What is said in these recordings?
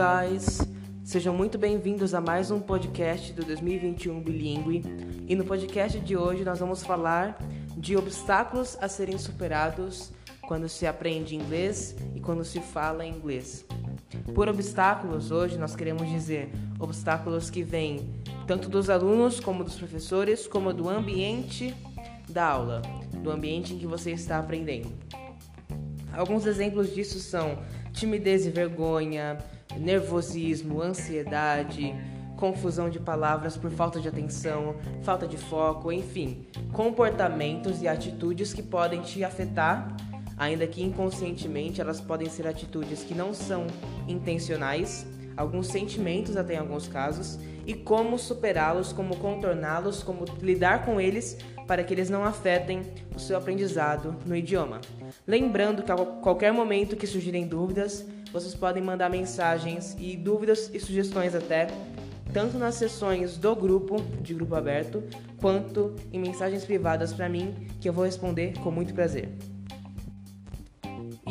guys! Sejam muito bem-vindos a mais um podcast do 2021 Bilingue. E no podcast de hoje nós vamos falar de obstáculos a serem superados quando se aprende inglês e quando se fala inglês. Por obstáculos, hoje nós queremos dizer obstáculos que vêm tanto dos alunos como dos professores, como do ambiente da aula, do ambiente em que você está aprendendo. Alguns exemplos disso são timidez e vergonha, nervosismo, ansiedade, confusão de palavras por falta de atenção, falta de foco, enfim, comportamentos e atitudes que podem te afetar, ainda que inconscientemente elas podem ser atitudes que não são intencionais, alguns sentimentos até em alguns casos, e como superá-los, como contorná-los, como lidar com eles para que eles não afetem o seu aprendizado no idioma. Lembrando que a qualquer momento que surgirem dúvidas, vocês podem mandar mensagens e dúvidas e sugestões até tanto nas sessões do grupo, de grupo aberto, quanto em mensagens privadas para mim, que eu vou responder com muito prazer.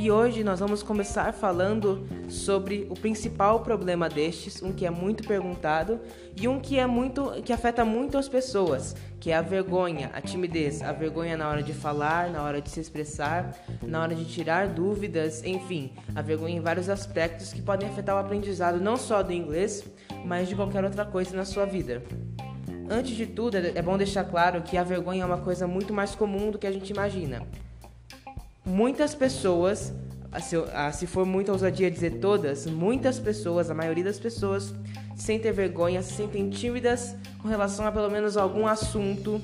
E hoje nós vamos começar falando sobre o principal problema destes, um que é muito perguntado e um que é muito que afeta muito as pessoas, que é a vergonha, a timidez, a vergonha na hora de falar, na hora de se expressar, na hora de tirar dúvidas, enfim, a vergonha em vários aspectos que podem afetar o aprendizado não só do inglês, mas de qualquer outra coisa na sua vida. Antes de tudo, é bom deixar claro que a vergonha é uma coisa muito mais comum do que a gente imagina muitas pessoas, se, se for muita ousadia dizer todas, muitas pessoas, a maioria das pessoas, sem ter vergonha, se sentem tímidas com relação a pelo menos algum assunto,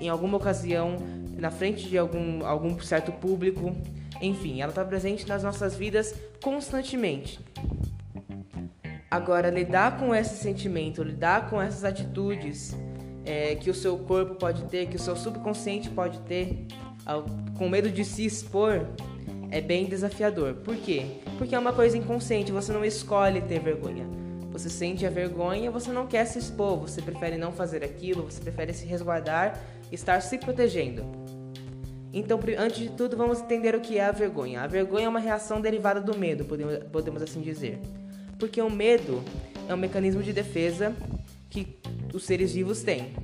em alguma ocasião, na frente de algum, algum certo público. Enfim, ela está presente nas nossas vidas constantemente. Agora, lidar com esse sentimento, lidar com essas atitudes é, que o seu corpo pode ter, que o seu subconsciente pode ter, com medo de se expor é bem desafiador. Por quê? Porque é uma coisa inconsciente, você não escolhe ter vergonha. Você sente a vergonha, você não quer se expor, você prefere não fazer aquilo, você prefere se resguardar, estar se protegendo. Então, antes de tudo, vamos entender o que é a vergonha. A vergonha é uma reação derivada do medo, podemos, podemos assim dizer. Porque o medo é um mecanismo de defesa que os seres vivos têm.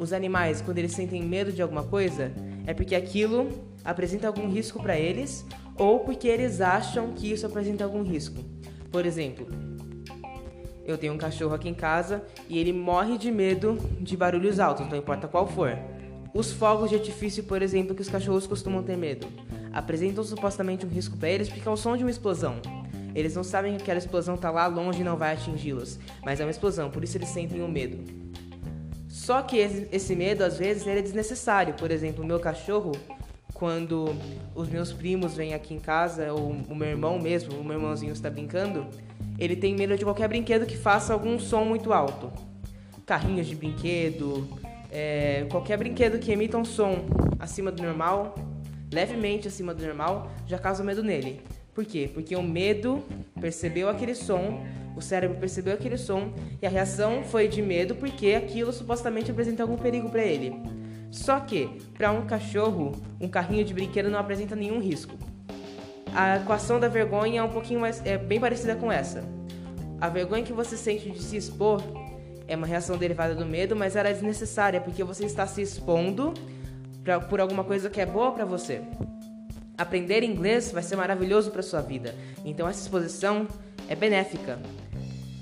Os animais, quando eles sentem medo de alguma coisa, é porque aquilo apresenta algum risco para eles ou porque eles acham que isso apresenta algum risco. Por exemplo, eu tenho um cachorro aqui em casa e ele morre de medo de barulhos altos, não importa qual for. Os fogos de artifício, por exemplo, que os cachorros costumam ter medo, apresentam supostamente um risco para eles porque é o som de uma explosão. Eles não sabem que aquela explosão está lá longe e não vai atingi-los, mas é uma explosão, por isso eles sentem o medo. Só que esse medo, às vezes, ele é desnecessário. Por exemplo, o meu cachorro, quando os meus primos vêm aqui em casa, ou o meu irmão mesmo, o meu irmãozinho está brincando, ele tem medo de qualquer brinquedo que faça algum som muito alto. Carrinhos de brinquedo, é, qualquer brinquedo que emita um som acima do normal, levemente acima do normal, já causa medo nele. Por quê? Porque o medo percebeu aquele som o cérebro percebeu aquele som e a reação foi de medo porque aquilo supostamente apresenta algum perigo para ele. Só que, para um cachorro, um carrinho de brinquedo não apresenta nenhum risco. A equação da vergonha é um pouquinho mais é bem parecida com essa. A vergonha que você sente de se expor é uma reação derivada do medo, mas ela é desnecessária porque você está se expondo pra, por alguma coisa que é boa para você. Aprender inglês vai ser maravilhoso para sua vida. Então essa exposição é benéfica.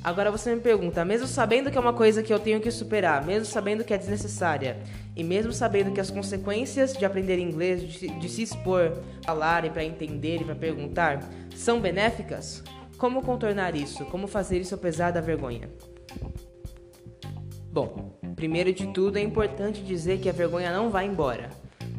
Agora você me pergunta, mesmo sabendo que é uma coisa que eu tenho que superar, mesmo sabendo que é desnecessária, e mesmo sabendo que as consequências de aprender inglês, de, de se expor, falar e para entender e para perguntar, são benéficas, como contornar isso? Como fazer isso apesar da vergonha? Bom, primeiro de tudo é importante dizer que a vergonha não vai embora.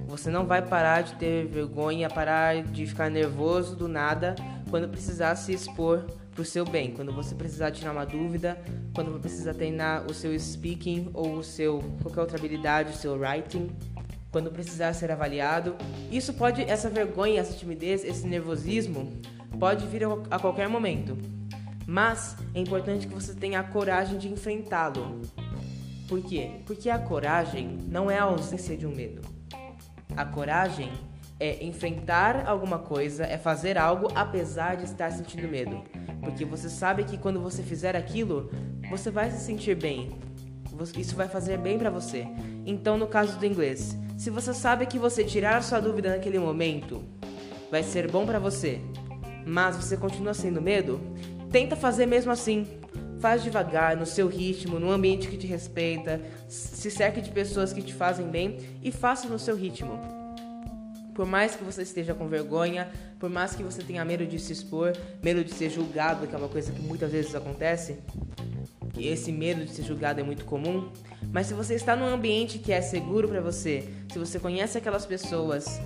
Você não vai parar de ter vergonha, parar de ficar nervoso do nada quando precisar se expor para o seu bem, quando você precisar tirar uma dúvida, quando você precisar treinar o seu speaking ou o seu qualquer outra habilidade, o seu writing, quando precisar ser avaliado. Isso pode, essa vergonha, essa timidez, esse nervosismo pode vir a qualquer momento. Mas é importante que você tenha a coragem de enfrentá-lo. Por quê? Porque a coragem não é a ausência de um medo. A coragem é enfrentar alguma coisa, é fazer algo apesar de estar sentindo medo. Porque você sabe que quando você fizer aquilo, você vai se sentir bem. Isso vai fazer bem para você. Então, no caso do inglês, se você sabe que você tirar sua dúvida naquele momento vai ser bom para você, mas você continua sendo medo, tenta fazer mesmo assim. Faz devagar, no seu ritmo, num ambiente que te respeita, se cerque de pessoas que te fazem bem e faça no seu ritmo. Por mais que você esteja com vergonha, por mais que você tenha medo de se expor, medo de ser julgado, que é uma coisa que muitas vezes acontece, e esse medo de ser julgado é muito comum, mas se você está num ambiente que é seguro para você, se você conhece aquelas pessoas,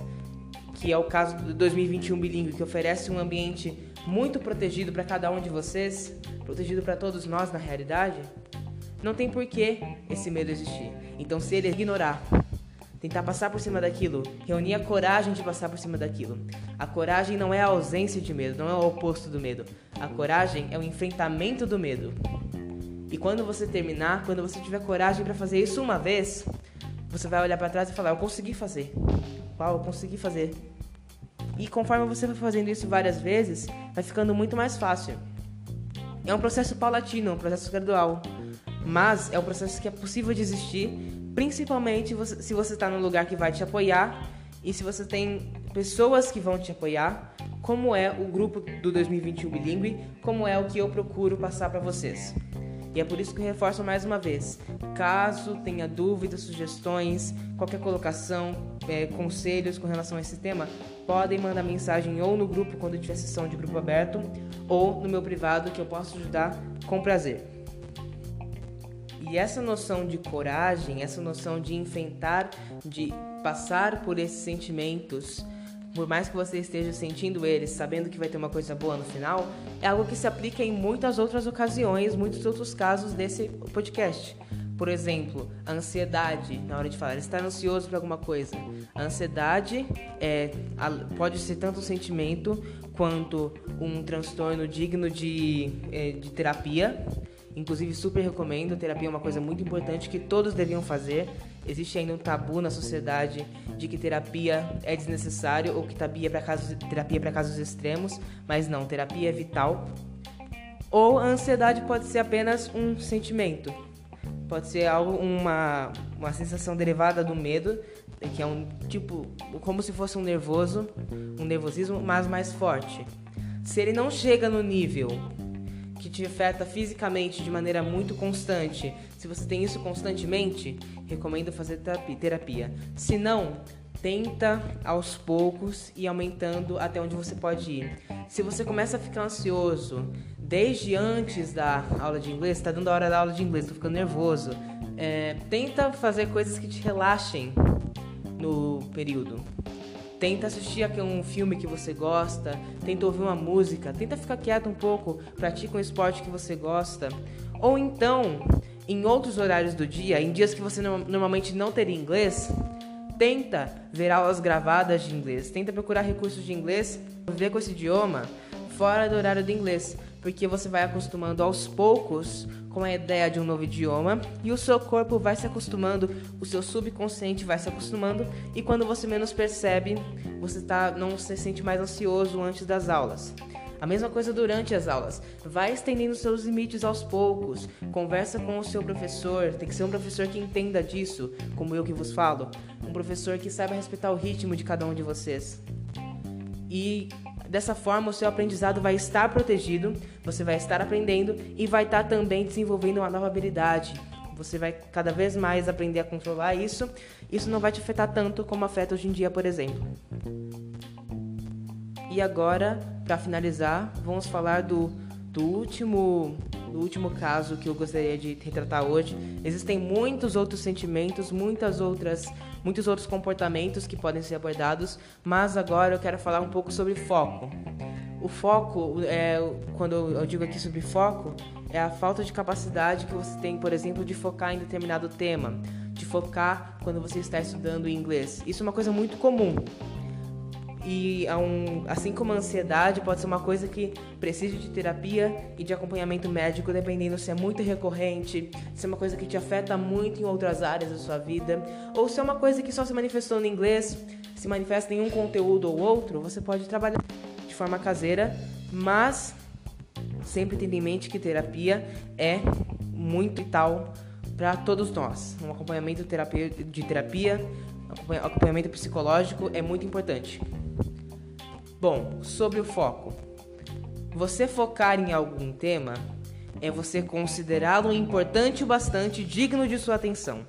que é o caso do 2021 bilíngue, que oferece um ambiente muito protegido para cada um de vocês, protegido para todos nós na realidade, não tem porquê esse medo existir. Então, se ele ignorar, tentar passar por cima daquilo, reunir a coragem de passar por cima daquilo. A coragem não é a ausência de medo, não é o oposto do medo. A coragem é o enfrentamento do medo. E quando você terminar, quando você tiver coragem para fazer isso uma vez, você vai olhar para trás e falar: Eu consegui fazer. Uau, eu consegui fazer. E conforme você vai fazendo isso várias vezes, vai ficando muito mais fácil. É um processo paulatino, um processo gradual. Mas é um processo que é possível de existir, principalmente se você está num lugar que vai te apoiar e se você tem pessoas que vão te apoiar, como é o grupo do 2021 Bilingue, como é o que eu procuro passar para vocês. E é por isso que eu reforço mais uma vez: caso tenha dúvidas, sugestões, qualquer colocação, é, conselhos com relação a esse tema, podem mandar mensagem ou no grupo quando tiver sessão de grupo aberto, ou no meu privado que eu posso ajudar com prazer. E essa noção de coragem, essa noção de enfrentar, de passar por esses sentimentos, por mais que você esteja sentindo eles, sabendo que vai ter uma coisa boa no final, é algo que se aplica em muitas outras ocasiões, muitos outros casos desse podcast. Por exemplo, a ansiedade, na hora de falar, estar ansioso por alguma coisa. A ansiedade é, pode ser tanto um sentimento quanto um transtorno digno de, é, de terapia. Inclusive, super recomendo. Terapia é uma coisa muito importante que todos deviam fazer. Existe ainda um tabu na sociedade de que terapia é desnecessário ou que terapia é para casos, terapia é para casos extremos, mas não, terapia é vital. Ou a ansiedade pode ser apenas um sentimento, pode ser algo uma, uma sensação derivada do medo, que é um tipo como se fosse um nervoso, um nervosismo, mas mais forte. Se ele não chega no nível que te afeta fisicamente de maneira muito constante, se você tem isso constantemente, recomendo fazer terapia. Se não, tenta aos poucos e aumentando até onde você pode ir. Se você começa a ficar ansioso desde antes da aula de inglês, está dando a hora da aula de inglês, estou ficando nervoso. É, tenta fazer coisas que te relaxem no período. Tenta assistir um filme que você gosta, tenta ouvir uma música, tenta ficar quieto um pouco, pratica um esporte que você gosta. Ou então, em outros horários do dia, em dias que você normalmente não teria inglês, tenta ver aulas gravadas de inglês, tenta procurar recursos de inglês, ver com esse idioma fora do horário do inglês, porque você vai acostumando aos poucos com a ideia de um novo idioma e o seu corpo vai se acostumando, o seu subconsciente vai se acostumando e quando você menos percebe, você tá, não se sente mais ansioso antes das aulas. A mesma coisa durante as aulas. Vai estendendo seus limites aos poucos. Conversa com o seu professor. Tem que ser um professor que entenda disso, como eu que vos falo. Um professor que saiba respeitar o ritmo de cada um de vocês. E Dessa forma, o seu aprendizado vai estar protegido, você vai estar aprendendo e vai estar também desenvolvendo uma nova habilidade. Você vai cada vez mais aprender a controlar isso. Isso não vai te afetar tanto como afeta hoje em dia, por exemplo. E agora, para finalizar, vamos falar do, do último do último caso que eu gostaria de retratar hoje. Existem muitos outros sentimentos, muitas outras, muitos outros comportamentos que podem ser abordados, mas agora eu quero falar um pouco sobre foco. O foco, é, quando eu digo aqui sobre foco, é a falta de capacidade que você tem, por exemplo, de focar em determinado tema, de focar quando você está estudando inglês. Isso é uma coisa muito comum e um, assim como a ansiedade pode ser uma coisa que precisa de terapia e de acompanhamento médico, dependendo se é muito recorrente, se é uma coisa que te afeta muito em outras áreas da sua vida, ou se é uma coisa que só se manifestou no inglês, se manifesta em um conteúdo ou outro, você pode trabalhar de forma caseira, mas sempre tendo em mente que terapia é muito vital para todos nós. Um acompanhamento terapia, de terapia, acompanhamento psicológico é muito importante. Bom, sobre o foco. Você focar em algum tema é você considerá-lo importante o bastante digno de sua atenção.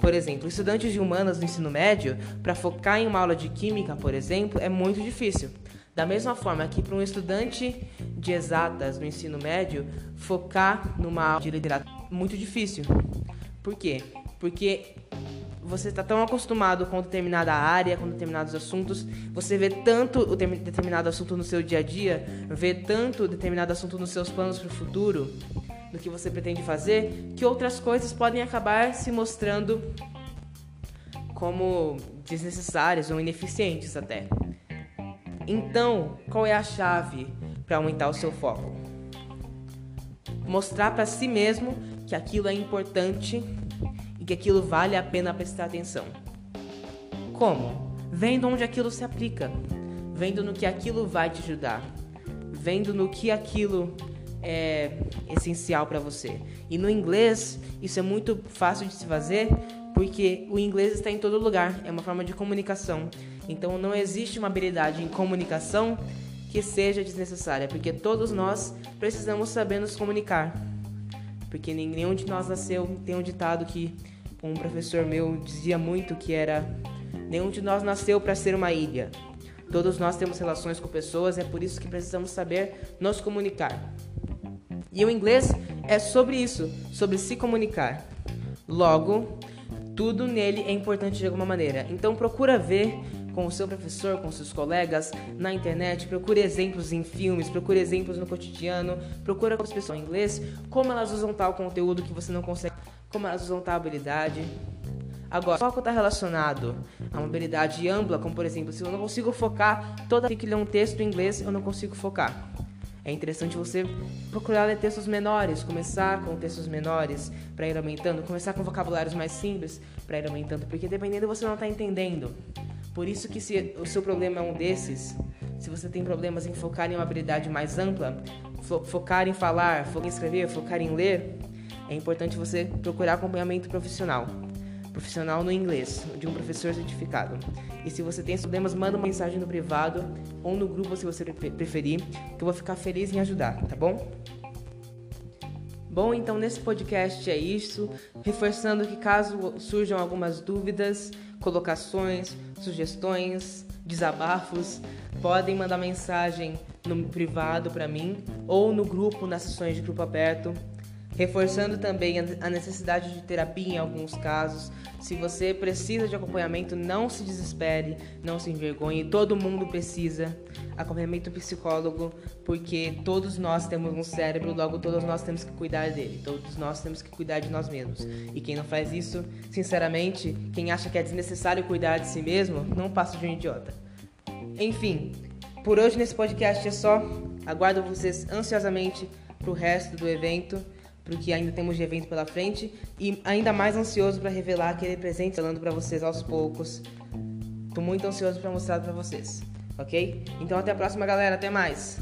Por exemplo, estudantes de humanas no ensino médio, para focar em uma aula de química, por exemplo, é muito difícil. Da mesma forma que para um estudante de exatas no ensino médio, focar numa aula de literatura é muito difícil. Por quê? Porque você está tão acostumado com determinada área, com determinados assuntos, você vê tanto o determinado assunto no seu dia a dia, vê tanto determinado assunto nos seus planos para o futuro, do que você pretende fazer, que outras coisas podem acabar se mostrando como desnecessárias ou ineficientes até. Então, qual é a chave para aumentar o seu foco? Mostrar para si mesmo que aquilo é importante que aquilo vale a pena prestar atenção. Como? Vendo onde aquilo se aplica, vendo no que aquilo vai te ajudar, vendo no que aquilo é essencial para você. E no inglês, isso é muito fácil de se fazer porque o inglês está em todo lugar, é uma forma de comunicação. Então não existe uma habilidade em comunicação que seja desnecessária, porque todos nós precisamos saber nos comunicar. Porque nenhum de nós nasceu, tem um ditado que um professor meu dizia muito que era nenhum de nós nasceu para ser uma ilha. Todos nós temos relações com pessoas, é por isso que precisamos saber nos comunicar. E o inglês é sobre isso, sobre se comunicar. Logo, tudo nele é importante de alguma maneira. Então procura ver com o seu professor, com seus colegas na internet, procure exemplos em filmes, procure exemplos no cotidiano, procura com as pessoas em inglês, como elas usam tal conteúdo que você não consegue, como elas usam tal habilidade. Agora, foco está relacionado a uma habilidade ampla, como por exemplo, se eu não consigo focar toda vez que ler um texto em inglês, eu não consigo focar. É interessante você procurar ler textos menores, começar com textos menores para ir aumentando, começar com vocabulários mais simples para ir aumentando, porque dependendo você não está entendendo. Por isso que se o seu problema é um desses, se você tem problemas em focar em uma habilidade mais ampla, fo focar em falar, focar em escrever, focar em ler, é importante você procurar acompanhamento profissional. Profissional no inglês, de um professor certificado. E se você tem problemas, manda uma mensagem no privado ou no grupo se você preferir, que eu vou ficar feliz em ajudar, tá bom? Bom, então nesse podcast é isso, reforçando que caso surjam algumas dúvidas, colocações, sugestões, desabafos, podem mandar mensagem no privado para mim ou no grupo nas sessões de grupo aberto reforçando também a necessidade de terapia em alguns casos. Se você precisa de acompanhamento, não se desespere, não se envergonhe, todo mundo precisa acompanhamento psicólogo, porque todos nós temos um cérebro, logo todos nós temos que cuidar dele, todos nós temos que cuidar de nós mesmos. E quem não faz isso, sinceramente, quem acha que é desnecessário cuidar de si mesmo, não passa de um idiota. Enfim, por hoje nesse podcast é só. Aguardo vocês ansiosamente pro resto do evento porque ainda temos de evento pela frente e ainda mais ansioso para revelar aquele presente falando para vocês aos poucos. Tô muito ansioso para mostrar para vocês, ok? Então até a próxima, galera. Até mais.